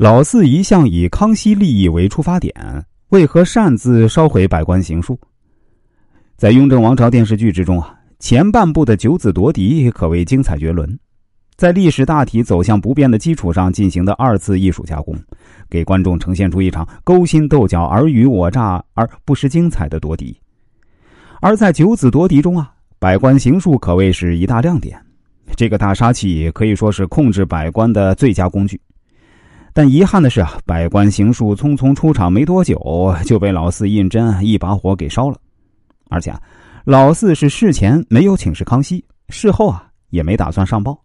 老四一向以康熙利益为出发点，为何擅自烧毁百官行书？在《雍正王朝》电视剧之中啊，前半部的九子夺嫡可谓精彩绝伦，在历史大体走向不变的基础上进行的二次艺术加工，给观众呈现出一场勾心斗角、尔虞我诈而不失精彩的夺嫡。而在九子夺嫡中啊，百官行术可谓是一大亮点，这个大杀器可以说是控制百官的最佳工具。但遗憾的是啊，百官行术匆匆出场没多久，就被老四胤禛一把火给烧了。而且啊，老四是事前没有请示康熙，事后啊也没打算上报。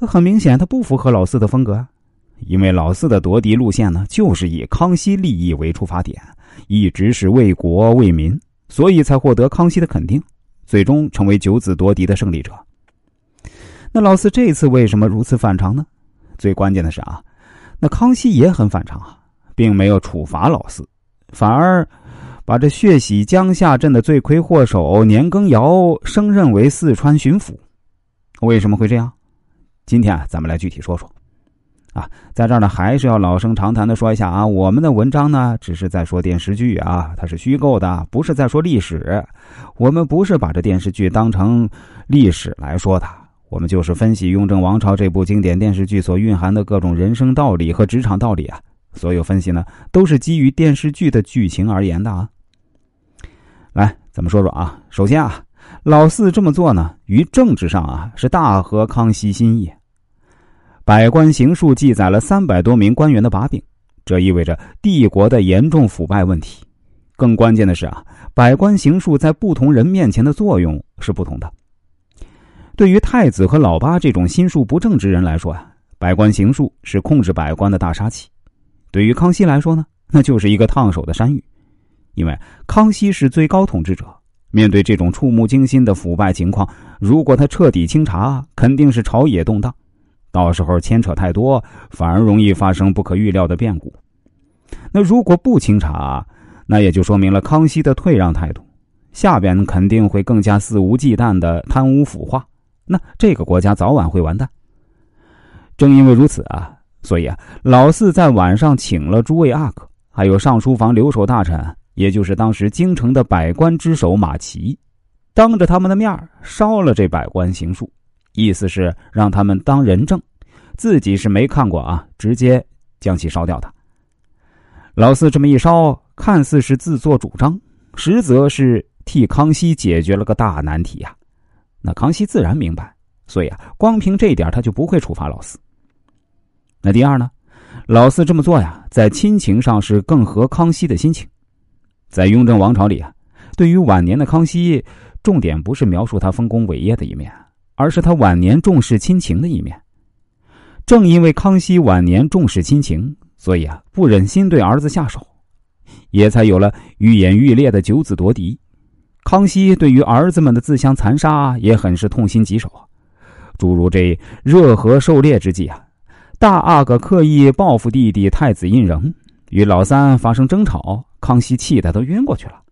很明显，他不符合老四的风格啊。因为老四的夺嫡路线呢，就是以康熙利益为出发点，一直是为国为民，所以才获得康熙的肯定，最终成为九子夺嫡的胜利者。那老四这次为什么如此反常呢？最关键的是啊。那康熙也很反常啊，并没有处罚老四，反而把这血洗江夏镇的罪魁祸首年羹尧升任为四川巡抚。为什么会这样？今天啊，咱们来具体说说。啊，在这儿呢，还是要老生常谈的说一下啊，我们的文章呢，只是在说电视剧啊，它是虚构的，不是在说历史。我们不是把这电视剧当成历史来说的。我们就是分析《雍正王朝》这部经典电视剧所蕴含的各种人生道理和职场道理啊，所有分析呢都是基于电视剧的剧情而言的啊。来，咱们说说啊，首先啊，老四这么做呢，于政治上啊是大合康熙心意。百官行述记载了三百多名官员的把柄，这意味着帝国的严重腐败问题。更关键的是啊，百官行述在不同人面前的作用是不同的。对于太子和老八这种心术不正之人来说啊，百官行术是控制百官的大杀器；对于康熙来说呢，那就是一个烫手的山芋。因为康熙是最高统治者，面对这种触目惊心的腐败情况，如果他彻底清查，肯定是朝野动荡，到时候牵扯太多，反而容易发生不可预料的变故。那如果不清查，那也就说明了康熙的退让态度，下边肯定会更加肆无忌惮的贪污腐化。那这个国家早晚会完蛋。正因为如此啊，所以啊，老四在晚上请了诸位阿哥，还有上书房留守大臣，也就是当时京城的百官之首马齐，当着他们的面烧了这百官行书，意思是让他们当人证，自己是没看过啊，直接将其烧掉的。老四这么一烧，看似是自作主张，实则是替康熙解决了个大难题呀。那康熙自然明白，所以啊，光凭这一点他就不会处罚老四。那第二呢，老四这么做呀，在亲情上是更合康熙的心情。在雍正王朝里啊，对于晚年的康熙，重点不是描述他丰功伟业的一面，而是他晚年重视亲情的一面。正因为康熙晚年重视亲情，所以啊，不忍心对儿子下手，也才有了愈演愈烈的九子夺嫡。康熙对于儿子们的自相残杀也很是痛心疾首啊，诸如这热河狩猎之际啊，大阿哥刻意报复弟弟太子胤禛，与老三发生争吵，康熙气得都晕过去了。